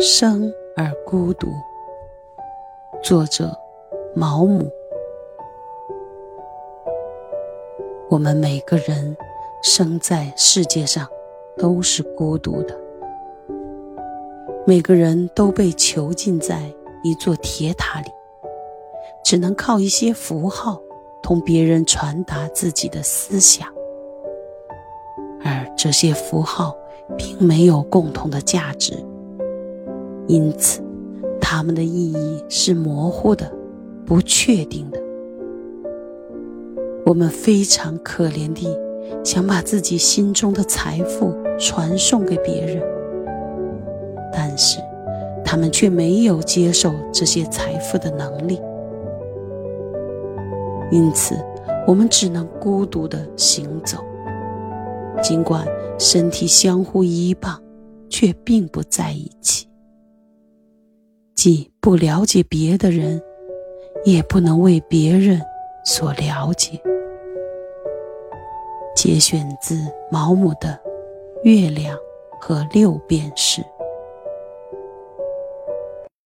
生而孤独。作者：毛姆。我们每个人生在世界上都是孤独的，每个人都被囚禁在一座铁塔里，只能靠一些符号同别人传达自己的思想，而这些符号并没有共同的价值。因此，它们的意义是模糊的、不确定的。我们非常可怜地想把自己心中的财富传送给别人，但是他们却没有接受这些财富的能力。因此，我们只能孤独地行走，尽管身体相互依傍，却并不在一起。既不了解别的人，也不能为别人所了解。节选自毛姆的《月亮和六便士》。